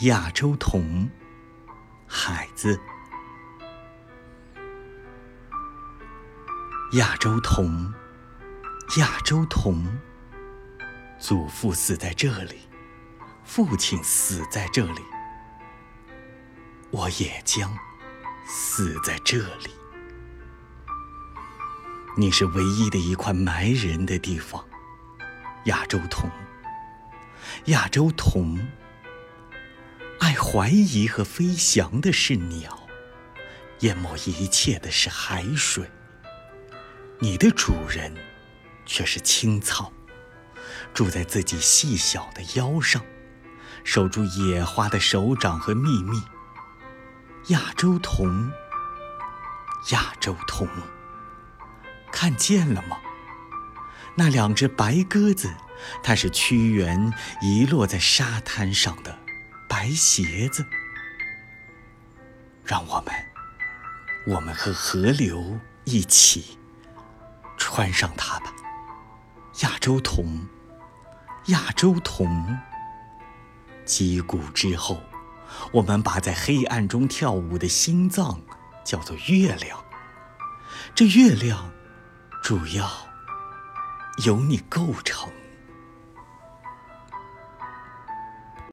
亚洲童，海子。亚洲童，亚洲童，祖父死在这里，父亲死在这里，我也将死在这里。你是唯一的一块埋人的地方，亚洲童，亚洲童。爱怀疑和飞翔的是鸟，淹没一切的是海水。你的主人却是青草，住在自己细小的腰上，守住野花的手掌和秘密。亚洲童，亚洲童，看见了吗？那两只白鸽子，它是屈原遗落在沙滩上的。白鞋子，让我们，我们和河流一起穿上它吧。亚洲童，亚洲童。击鼓之后，我们把在黑暗中跳舞的心脏叫做月亮。这月亮主要由你构成。